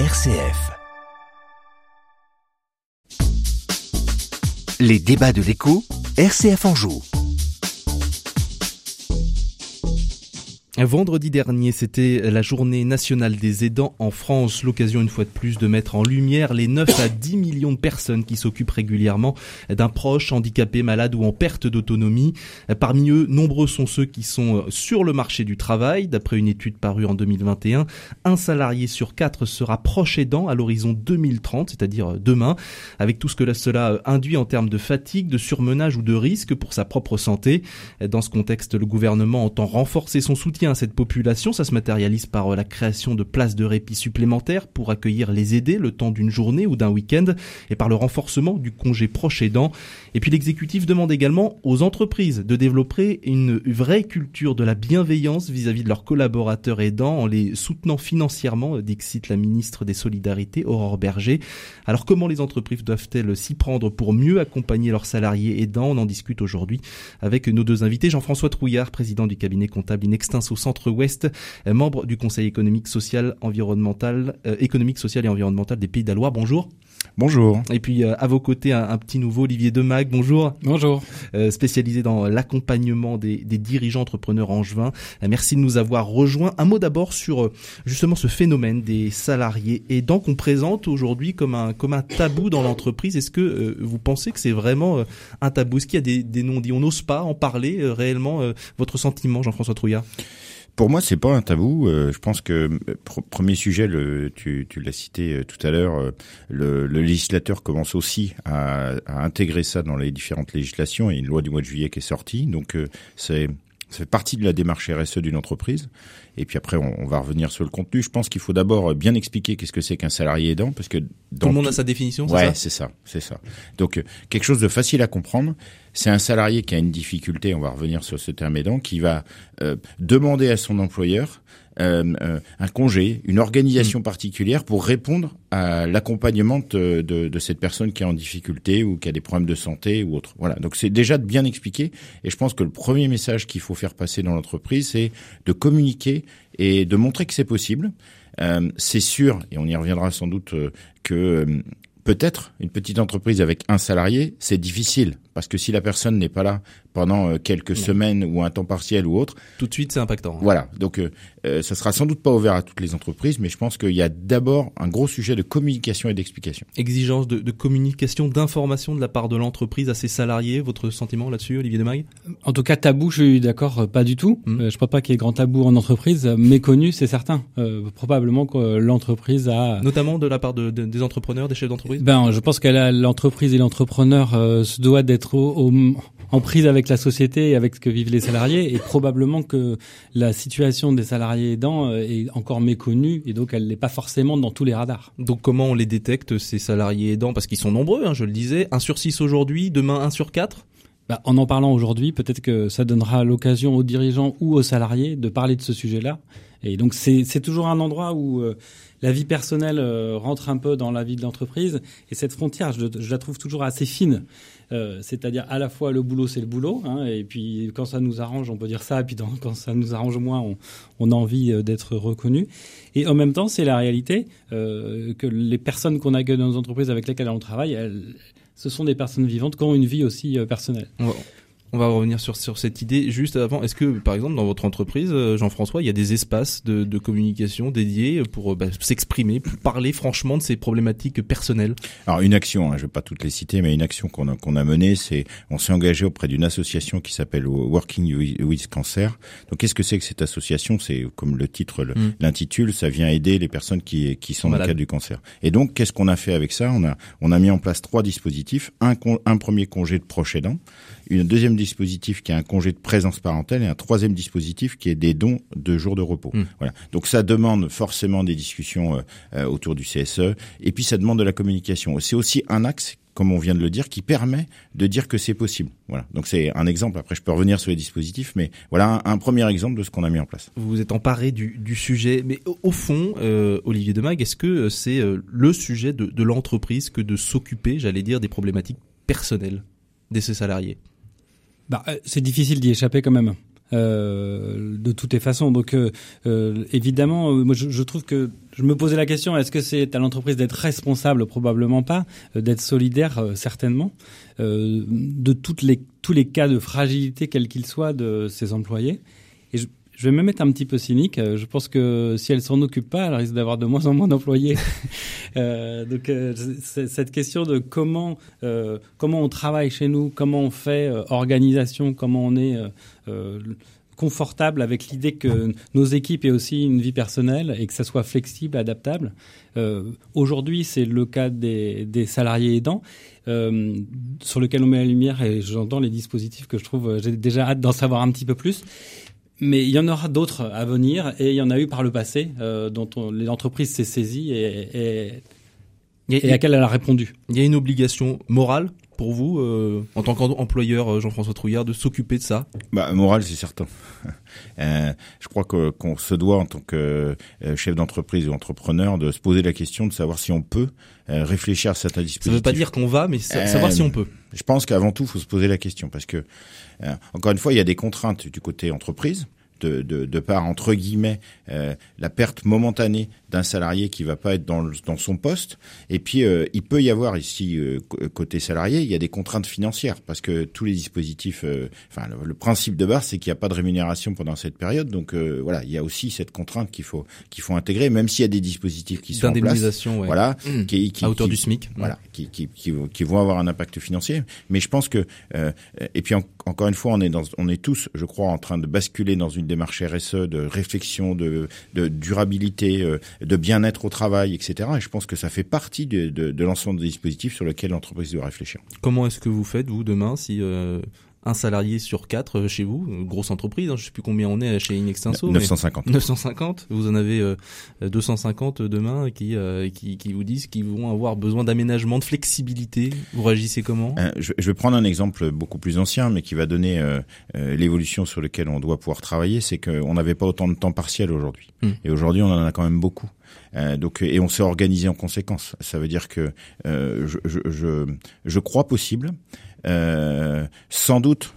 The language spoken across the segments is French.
RCF. Les débats de l'écho, RCF en joue. Vendredi dernier, c'était la journée nationale des aidants en France. L'occasion une fois de plus de mettre en lumière les 9 à 10 millions de personnes qui s'occupent régulièrement d'un proche handicapé, malade ou en perte d'autonomie. Parmi eux, nombreux sont ceux qui sont sur le marché du travail. D'après une étude parue en 2021, un salarié sur quatre sera proche aidant à l'horizon 2030, c'est-à-dire demain, avec tout ce que cela induit en termes de fatigue, de surmenage ou de risque pour sa propre santé. Dans ce contexte, le gouvernement entend renforcer son soutien à cette population. Ça se matérialise par euh, la création de places de répit supplémentaires pour accueillir les aidés le temps d'une journée ou d'un week-end et par le renforcement du congé proche aidant. Et puis l'exécutif demande également aux entreprises de développer une vraie culture de la bienveillance vis-à-vis de leurs collaborateurs aidants en les soutenant financièrement, dixit la ministre des Solidarités, Aurore Berger. Alors comment les entreprises doivent-elles s'y prendre pour mieux accompagner leurs salariés aidants? On en discute aujourd'hui avec nos deux invités. Jean-François Trouillard, président du cabinet comptable Inextinso au centre-ouest, euh, membre du Conseil économique, social, environnemental, euh, économique, social et environnemental des Pays de la Loire. Bonjour. Bonjour. Et puis euh, à vos côtés un, petit nouveau Olivier Demag. Bonjour. Bonjour. spécialisé dans l'accompagnement des, des, dirigeants entrepreneurs angevins. merci de nous avoir rejoints. Un mot d'abord sur justement ce phénomène des salariés aidants qu'on présente aujourd'hui comme un comme un tabou dans l'entreprise. Est-ce que vous pensez que c'est vraiment un tabou? Est-ce qu'il y a des, des non-dits? On n'ose pas en parler réellement Votre sentiment, Jean-François Trouillard? Pour moi, c'est pas un tabou. Euh, je pense que euh, premier sujet, le, tu, tu l'as cité euh, tout à l'heure, le, le, législateur commence aussi à, à, intégrer ça dans les différentes législations. Et une loi du mois de juillet qui est sortie, donc c'est ça fait partie de la démarche RSE d'une entreprise. Et puis après, on, va revenir sur le contenu. Je pense qu'il faut d'abord bien expliquer qu'est-ce que c'est qu'un salarié aidant, parce que tout le monde a sa définition. Ouais, c'est ça, c'est ça. Donc quelque chose de facile à comprendre. C'est un salarié qui a une difficulté. On va revenir sur ce terme aidant, qui va euh, demander à son employeur euh, euh, un congé, une organisation mm. particulière pour répondre à l'accompagnement de, de, de, cette personne qui est en difficulté ou qui a des problèmes de santé ou autre. Voilà. Donc c'est déjà de bien expliquer. Et je pense que le premier message qu'il faut faire passer dans l'entreprise, c'est de communiquer et de montrer que c'est possible. Euh, c'est sûr, et on y reviendra sans doute, euh, que peut-être une petite entreprise avec un salarié, c'est difficile parce que si la personne n'est pas là pendant euh, quelques semaines ou un temps partiel ou autre, tout de suite c'est impactant. Hein. Voilà, donc euh, euh, ça sera sans doute pas ouvert à toutes les entreprises, mais je pense qu'il y a d'abord un gros sujet de communication et d'explication. Exigence de, de communication, d'information de la part de l'entreprise à ses salariés. Votre sentiment là-dessus, Olivier Demag En tout cas, tabou, je suis d'accord, pas du tout. Hmm. je crois pas qu'il y ait grand tabou en entreprise. Méconnu, c'est certain. probablement que l'entreprise a, notamment de la part de, des entrepreneurs, des chefs d'entreprise? Ben, je pense que l'entreprise et l'entrepreneur se doit d'être en prise avec la société et avec ce que vivent les salariés et probablement que la situation des salariés aidants euh, est encore méconnue et donc elle n'est pas forcément dans tous les radars. Donc comment on les détecte ces salariés aidants? Parce qu'ils sont nombreux, hein, je le disais, 1 sur 6 aujourd'hui, demain 1 sur 4 bah, en en parlant aujourd'hui, peut-être que ça donnera l'occasion aux dirigeants ou aux salariés de parler de ce sujet-là. Et donc c'est toujours un endroit où euh, la vie personnelle euh, rentre un peu dans la vie de l'entreprise. Et cette frontière, je, la trouve toujours assez fine. Euh, c'est-à-dire à la fois le boulot, c'est le boulot. Hein, et puis quand ça nous arrange, on peut dire ça. Et puis quand ça nous arrange moins, on, on a envie euh, d'être reconnu. Et en même temps, c'est la réalité que les personnes qu'on accueille dans nos entreprises avec lesquelles on travaille, ce sont des personnes vivantes qui ont une vie aussi personnelle. On va revenir sur, sur cette idée juste avant. Est-ce que, par exemple, dans votre entreprise, euh, Jean-François, il y a des espaces de, de communication dédiés pour euh, bah, s'exprimer, pour parler franchement de ces problématiques personnelles? Alors, une action, hein, je ne vais pas toutes les citer, mais une action qu'on a, qu'on a menée, c'est on s'est engagé auprès d'une association qui s'appelle Working with Cancer. Donc, qu'est-ce que c'est que cette association? C'est, comme le titre hmm. l'intitule, ça vient aider les personnes qui, qui sont dans le cadre du cancer. Et donc, qu'est-ce qu'on a fait avec ça? On a, on a mis en place trois dispositifs. Un, un premier congé de proche aidant, une deuxième dispositif qui est un congé de présence parentale et un troisième dispositif qui est des dons de jours de repos. Hmm. Voilà. Donc ça demande forcément des discussions euh, euh, autour du CSE et puis ça demande de la communication. C'est aussi un axe comme on vient de le dire, qui permet de dire que c'est possible. Voilà. Donc c'est un exemple. Après, je peux revenir sur les dispositifs, mais voilà un, premier exemple de ce qu'on a mis en place. Vous vous êtes emparé du, du sujet, mais au, fond, euh, Olivier Demag, est-ce que c'est le sujet de, de l'entreprise que de s'occuper, j'allais dire, des problématiques personnelles de ses salariés? Bah, euh, c'est difficile d'y échapper quand même. de toutes les façons. Donc évidemment, moi je, trouve que je me posais la question est-ce que c'est à l'entreprise d'être responsable? Probablement pas. d'être solidaire certainement. de toutes les tous les cas de fragilité quels qu'ils soient de ses employés. Et je, je vais même être un petit peu cynique. Euh, je pense que si elle s'en occupe pas, elle risque d'avoir de moins en moins d'employés. euh, donc euh, cette question de comment euh, comment on travaille chez nous, comment on fait euh, organisation, comment on est confortable avec l'idée que nos équipes aient aussi une vie personnelle et que ça soit flexible, adaptable. Aujourd'hui, c'est le cas des, des salariés aidants. Euh, sur lequel on met la lumière et j'entends les dispositifs que je trouve, j'ai déjà hâte d'en savoir un petit peu plus. Mais il y en aura d'autres à venir et il y en a eu par le passé euh, dont l'entreprise s'est saisie et, et, et, à laquelle elle a répondu. Il y a une obligation morale pour vous, euh, en tant qu'employeur, euh, Jean-François Trouillard, de s'occuper de ça? Bah, Morale, c'est certain. euh, je crois qu'on se doit, en tant que chef d'entreprise ou entrepreneur, de se poser la question de savoir si on peut réfléchir à certains dispositifs. Ça ne veut pas dire qu'on va, mais savoir si on peut. Je pense qu'avant tout, il faut se poser la question, parce que, encore une fois, il y a des contraintes du côté entreprise de, de, de par entre guillemets euh, la perte momentanée d'un salarié qui va pas être dans, dans son poste. Et puis euh, il peut y avoir ici euh, côté salarié, il y a des contraintes financières parce que tous les dispositifs, enfin le, principe de base c'est qu'il n'y a pas de rémunération pendant cette période. Donc voilà, il y a aussi cette contrainte qu'il faut qu'il faut intégrer, même s'il y a des dispositifs qui sont en place, ouais. voilà, mmh. qui, qui, à hauteur du SMIC, voilà, qui, qui, qui, vont avoir un impact financier. Mais je pense que et puis encore une fois, on est dans, on est tous, je crois, en train de basculer dans une démarche RSE, de réflexion, de, de durabilité, euh, de bien-être au travail, etc. Et je pense que ça fait partie de, l'ensemble des dispositifs sur lesquels l'entreprise doit réfléchir. Comment est-ce que vous faites, vous, demain, si euh, un salarié sur quatre euh, chez vous, grosse entreprise, hein, je sais plus combien on est chez Inextinso. 950. 950. Vous en avez euh, 250 demain qui, euh, qui, qui vous disent qu'ils vont avoir besoin d'aménagement, de flexibilité. Vous réagissez comment? Euh, je, je, vais prendre un exemple beaucoup plus ancien, mais qui va donner l'évolution sur laquelle on doit pouvoir travailler. C'est qu'on n'avait pas autant de temps partiel aujourd'hui, mmh. et aujourd'hui on en a quand même beaucoup. Euh, donc et on s'est organisé en conséquence. Ça veut dire que euh, je, je, je, je, crois possible euh, sans doute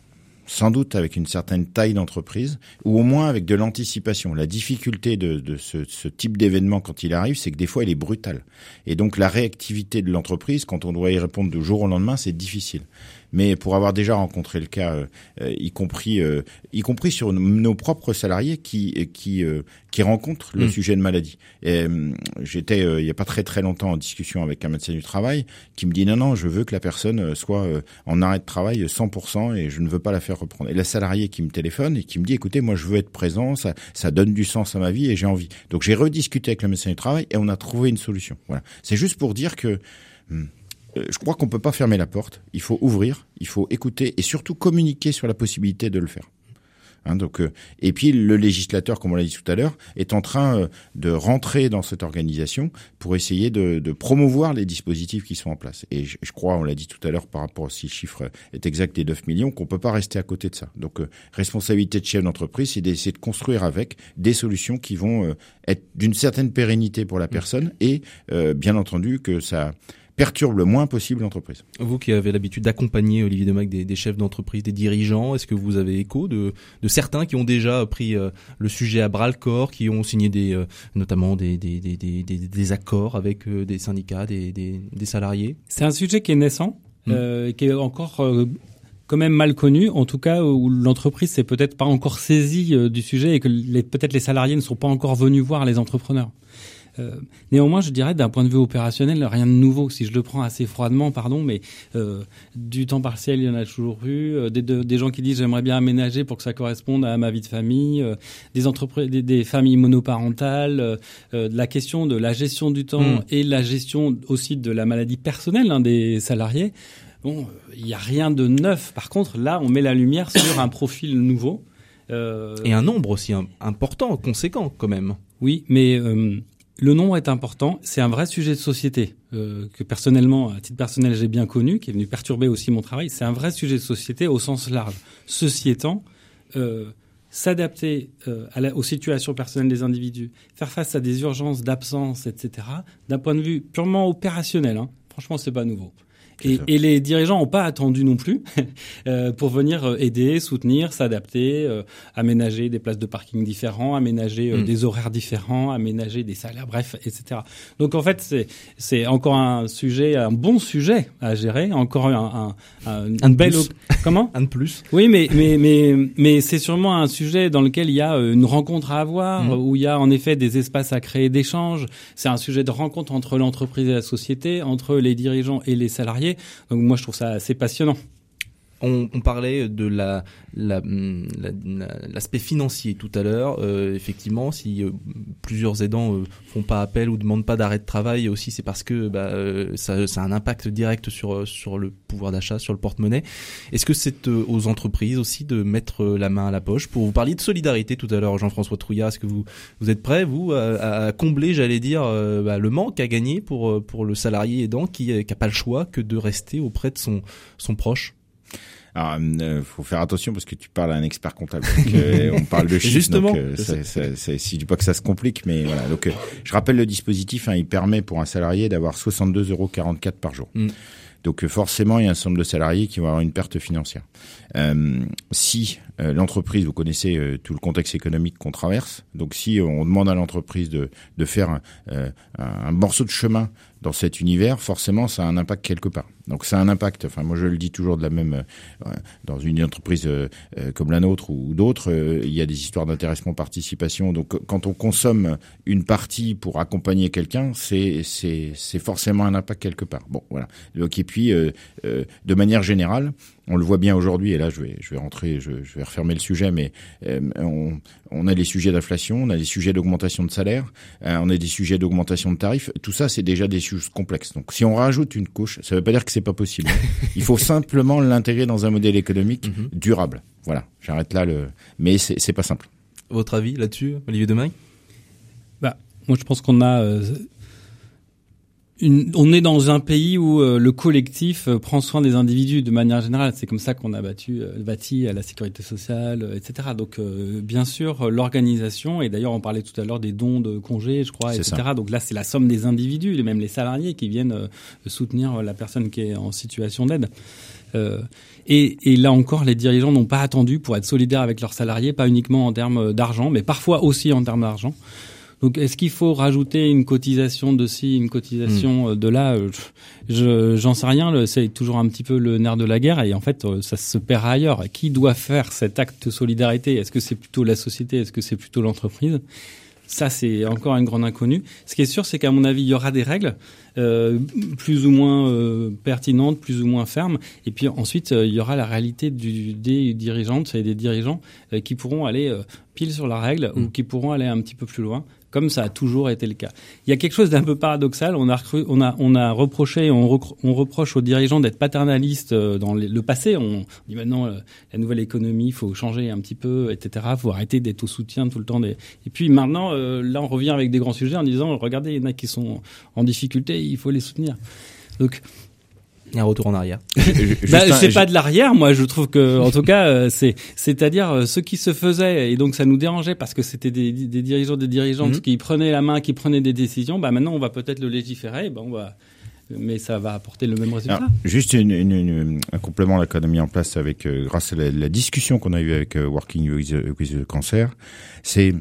sans doute avec une certaine taille d'entreprise, ou au moins avec de l'anticipation. La difficulté de, de ce, ce, type d'événement quand il arrive, c'est que des fois il est brutal. Et donc la réactivité de l'entreprise, quand on doit y répondre du jour au lendemain, c'est difficile mais pour avoir déjà rencontré le cas, euh, y compris euh, y compris sur nos propres salariés qui qui euh, qui rencontrent le mmh. sujet de maladie. Et j'étais il y a pas très très longtemps en discussion avec un médecin du travail qui me dit non non, je veux que la personne soit en arrêt de travail 100% et je ne veux pas la faire reprendre. Et la salariée qui me téléphone et qui me dit écoutez, moi je veux être présent, ça ça donne du sens à ma vie et j'ai envie. Donc j'ai rediscuté avec le médecin du travail et on a trouvé une solution. Voilà. C'est juste pour dire que hmm, je crois qu'on peut pas fermer la porte. Il faut ouvrir, il faut écouter et surtout communiquer sur la possibilité de le faire. Hein, donc, euh, et puis le législateur, comme on l'a dit tout à l'heure, est en train euh, de rentrer dans cette organisation pour essayer de, de, promouvoir les dispositifs qui sont en place. Et je, je crois, on l'a dit tout à l'heure par rapport si le chiffre est exact des 9 millions, qu'on peut pas rester à côté de ça. Donc responsabilité de chef d'entreprise, c'est d'essayer de construire avec des solutions qui vont être d'une certaine pérennité pour la personne et bien entendu que ça perturbe le moins possible l'entreprise. Vous qui avez l'habitude d'accompagner Olivier Demac des, des chefs d'entreprise, des dirigeants, est-ce que vous avez écho de, de certains qui ont déjà pris euh, le sujet à bras le corps, qui ont signé des, euh, notamment des, des, des, des, des, accords avec euh, des syndicats, des, des, des salariés? C'est un sujet qui est naissant, mmh. qui est encore quand même mal connu, en tout cas où l'entreprise s'est peut-être pas encore saisie du sujet et que peut-être les salariés ne sont pas encore venus voir les entrepreneurs. Euh, néanmoins, je dirais d'un point de vue opérationnel, rien de nouveau. Si je le prends assez froidement, pardon, mais euh, du temps partiel, il y en a toujours eu. Euh, des, de, des, gens qui disent j'aimerais bien aménager pour que ça corresponde à ma vie de famille. Euh, des entreprises, des, des, familles monoparentales. La question de la gestion du temps mmh. et la gestion aussi de la maladie personnelle hein, des salariés. Bon, il n'y a rien de neuf. Par contre, là, on met la lumière sur un profil nouveau. Et un nombre aussi important, conséquent quand même. Oui, mais le nombre est important. C'est un vrai sujet de société euh, que personnellement, à titre personnel, j'ai bien connu, qui est venu perturber aussi mon travail. C'est un vrai sujet de société au sens large. Ceci étant, euh, s'adapter euh, aux situations personnelles des individus, faire face à des urgences d'absence, etc. D'un point de vue purement opérationnel, hein, franchement, c'est pas nouveau. Et, et, les dirigeants n'ont pas attendu non plus euh, pour venir euh, aider, soutenir, s'adapter, euh, aménager des places de parking différents, aménager mm. des horaires différents, aménager des salaires, bref, etc. Donc en fait, c'est encore un sujet, un bon sujet à gérer, encore un, un, un, un belle comment un de plus. Oui, mais mais mais mais c'est sûrement un sujet dans lequel il y a une rencontre à avoir, mm. où il y a en effet des espaces à créer d'échanges. C'est un sujet de rencontre entre l'entreprise et la société, entre les dirigeants et les salariés donc moi, je trouve ça assez passionnant. On, parlait de la, l'aspect financier tout à l'heure. Euh, effectivement, si euh, plusieurs aidants euh, font pas appel ou demandent pas d'arrêt de travail, aussi c'est parce que bah, euh, ça, a un impact direct sur le pouvoir d'achat, sur le porte-monnaie. Est-ce que c'est aux entreprises aussi de mettre la main à la poche? Pour vous parler de solidarité tout à l'heure, Jean-François Trouillard, est-ce que vous êtes prêt vous à, combler, j'allais dire, bah, le manque à gagner pour le salarié aidant qui n'a pas le choix que de rester auprès de son proche? Alors, euh, faut faire attention parce que tu parles à un expert comptable. Euh, on parle de chiffres. Justement. Donc, euh, si dis pas que ça se complique, mais voilà. Donc, euh, je rappelle le dispositif. Hein, il permet pour un salarié d'avoir 62,44 euros par jour. Mm. Donc forcément, il y a un certain nombre de salariés qui vont avoir une perte financière. Euh, si euh, l'entreprise, vous connaissez euh, tout le contexte économique qu'on traverse, donc si on demande à l'entreprise de, de faire un, un, morceau de chemin dans cet univers, forcément, ça a un impact quelque part. Donc ça a un impact. Enfin, moi, je le dis toujours de la même dans une entreprise comme la nôtre ou d'autres, il y a des histoires d'intéressement, participation. Donc quand on consomme une partie pour accompagner quelqu'un, c'est c'est c'est forcément un impact quelque part. Bon, voilà. Donc et puis de manière générale on le voit bien aujourd'hui, et là je vais, je vais rentrer, je, vais refermer le sujet, mais euh, on, on, a les sujets d'inflation, on a les sujets d'augmentation de salaire, euh, on a des sujets d'augmentation de tarifs. Tout ça, c'est déjà des choses complexes. Donc, si on rajoute une couche, ça ne veut pas dire que c'est pas possible. Il faut simplement l'intégrer dans un modèle économique mhm. durable. Voilà, j'arrête là le. Mais c'est pas simple. Votre avis là-dessus, Olivier Demain Bah, moi, je pense qu'on a euh, une, on est dans un pays où euh, le collectif euh, prend soin des individus de manière générale. C'est comme ça qu'on a battu, euh, bâti à la sécurité sociale, etc. Donc, bien sûr, l'organisation, et d'ailleurs, on parlait tout à l'heure des dons de congés, je crois, etc. Donc là, c'est la somme des individus, et même les salariés qui viennent soutenir la personne qui est en situation d'aide. Et, et, là encore, les dirigeants n'ont pas attendu pour être solidaires avec leurs salariés, pas uniquement en termes d'argent, mais parfois aussi en termes d'argent. Donc, est-ce qu'il faut rajouter une cotisation de ci, une cotisation hmm. euh, de là euh, Je j'en sais rien. C'est toujours un petit peu le nerf de la guerre et en fait, euh, ça se perd ailleurs. Qui doit faire cet acte de solidarité? Est-ce que c'est plutôt la société? Est-ce que c'est plutôt l'entreprise? Ça, c'est encore une grande inconnue. Ce qui est sûr, c'est qu'à mon avis, il y aura des règles euh, plus ou moins euh, pertinentes, plus ou moins fermes. Et puis ensuite, il y aura la réalité du, des dirigeantes et des dirigeants qui pourront aller pile sur la règle ou hmm. qui pourront aller un petit peu plus loin comme ça a toujours été le cas. Il y a quelque chose d'un peu paradoxal. On a, a, on a reproché, on, reproche aux dirigeants d'être paternalistes euh, dans le passé. On dit maintenant euh, la nouvelle économie, il faut changer un petit peu, etc. Il faut arrêter d'être au soutien tout le temps. Et puis maintenant, euh, là, on revient avec des grands sujets en disant, regardez, il y en a qui sont en difficulté, il faut les soutenir. Donc, un retour en arrière. bah, c'est pas de l'arrière, moi je trouve que, en tout cas, euh, c'est c'est-à-dire euh, ce qui se faisait et donc ça nous dérangeait parce que c'était des, des, dirigeants, des dirigeantes mhm. qui prenaient la main, qui prenaient des décisions. Bah maintenant on va peut-être le légiférer, bah, on va, mais ça va apporter le même résultat. juste une, une, un complément qu'on a mis en place avec euh, grâce à la, discussion qu'on a eue avec Working with, with Cancer, c'est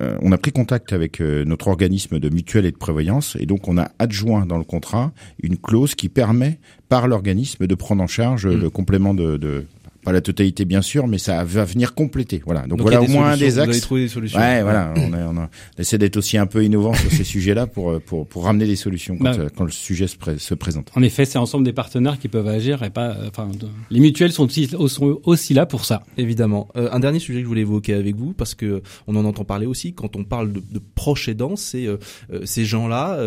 euh, on a pris contact avec euh, notre organisme de mutuelle et de prévoyance et donc on a adjoint dans le contrat une clause qui permet par l'organisme de prendre en charge mmh. le complément de, de pas la totalité bien sûr, mais ça va venir compléter. Voilà. Donc, voilà au moins un des axes. Vous des solutions. Ouais, voilà. On, a, on, a, essaie d'être aussi un peu innovant sur ces sujets-là pour, euh, pour pour ramener des solutions quand, bah, euh, quand le sujet se, se, présente. En effet, c'est ensemble des partenaires qui peuvent agir et pas. Euh, enfin, les mutuelles sont aussi, sont aussi là pour ça. Évidemment. Euh, un dernier sujet que je voulais évoquer avec vous parce que on en entend parler aussi quand on parle de, de proches aidants, c'est euh, ces gens-là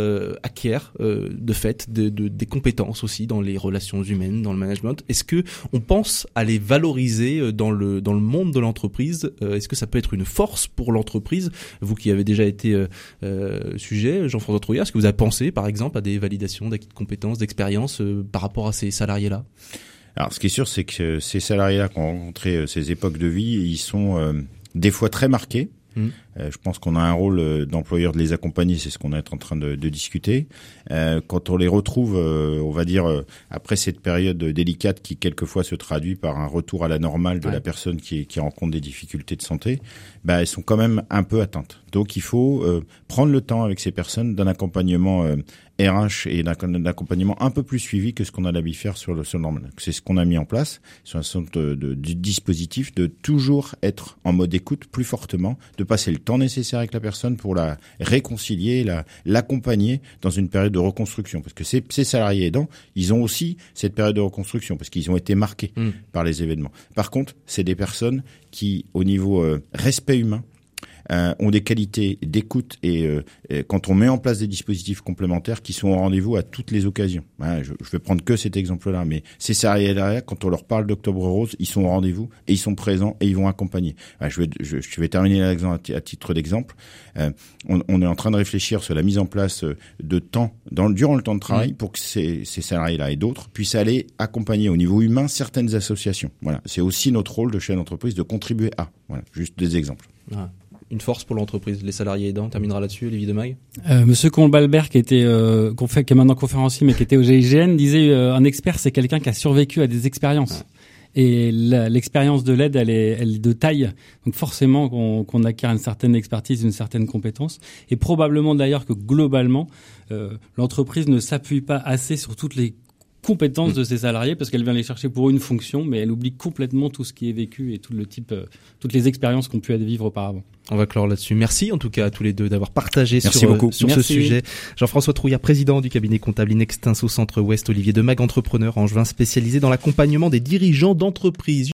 acquièrent de fait de, de, des compétences aussi dans les relations humaines, dans le management. Est-ce que on pense à les valoriser euh, dans le dans le monde de l'entreprise euh, Est-ce que ça peut être une force pour l'entreprise? Vous qui avez déjà été euh, sujet, Jean-François Trouillard, est-ce que vous avez pensé, par exemple, à des validations d'acquis de compétences, d'expérience par rapport à ces salariés-là? Alors, ce qui est sûr, c'est que ces salariés-là qui ont rencontré ces époques de vie, ils sont des fois très marqués. Mmh. je pense qu'on a un rôle d'employeur de les accompagner, c'est ce qu'on est en train de, de discuter. quand on les retrouve, on va dire après cette période délicate qui quelquefois se traduit par un retour à la normale de la personne qui, qui rencontre des difficultés de santé, bah, elles sont quand même un peu atteintes. Donc il faut prendre le temps avec ces personnes d'un accompagnement RH et d'un accompagnement un peu plus suivi que ce qu'on a l'habitude de faire sur le sol normal. C'est ce qu'on a mis en place sur un centre de, de, dispositif de toujours être en mode écoute plus fortement, de passer le temps nécessaire avec la personne pour la réconcilier, la l'accompagner dans une période de reconstruction. Parce que ces, ces, salariés aidants, ils ont aussi cette période de reconstruction parce qu'ils ont été marqués mmh. par les événements. Par contre, c'est des personnes qui, au niveau euh, respect humain, euh, ont des qualités d'écoute euh, et, quand on met en place des dispositifs complémentaires qui sont au rendez-vous à toutes les occasions. je, je vais prendre que cet exemple-là, mais ces salariés derrière, quand on leur parle d'Octobre Rose, ils sont au rendez-vous et ils sont présents et ils vont accompagner. je, vais, je, je vais terminer à titre d'exemple. Euh, on, on, est en train de réfléchir sur la mise en place de temps dans, durant le temps de travail pour que ces, ces salariés-là et d'autres puissent aller accompagner au niveau humain certaines associations. Voilà, c'est aussi notre rôle de chef d'entreprise de contribuer à. Voilà, juste des exemples. Ah une force pour l'entreprise, les salariés aidants. terminera là-dessus, Olivier de Mag. Euh, Monsieur Colbalbert, qui était euh, qui est maintenant conférencier, mais qui était au GIGN, disait euh, un expert, c'est quelqu'un qui a survécu à des expériences. Et l'expérience de l'aide, elle est, elle est de taille. Donc forcément qu'on qu'on acquiert une certaine expertise, une certaine compétence. Et probablement d'ailleurs que globalement, euh, l'entreprise ne s'appuie pas assez sur toutes les compétences de ses salariés parce qu'elle vient les chercher pour une fonction, mais elle oublie complètement tout ce qui est vécu et tout le type, euh, toutes les expériences qu'on pu vivre auparavant. On va clore là-dessus. Merci en tout cas à tous les deux d'avoir partagé sur, euh, sur ce sujet. Jean-François Trouillard, président du cabinet comptable Inextins au Centre Ouest, Olivier Demag, entrepreneur angevin spécialisé dans l'accompagnement des dirigeants d'entreprise.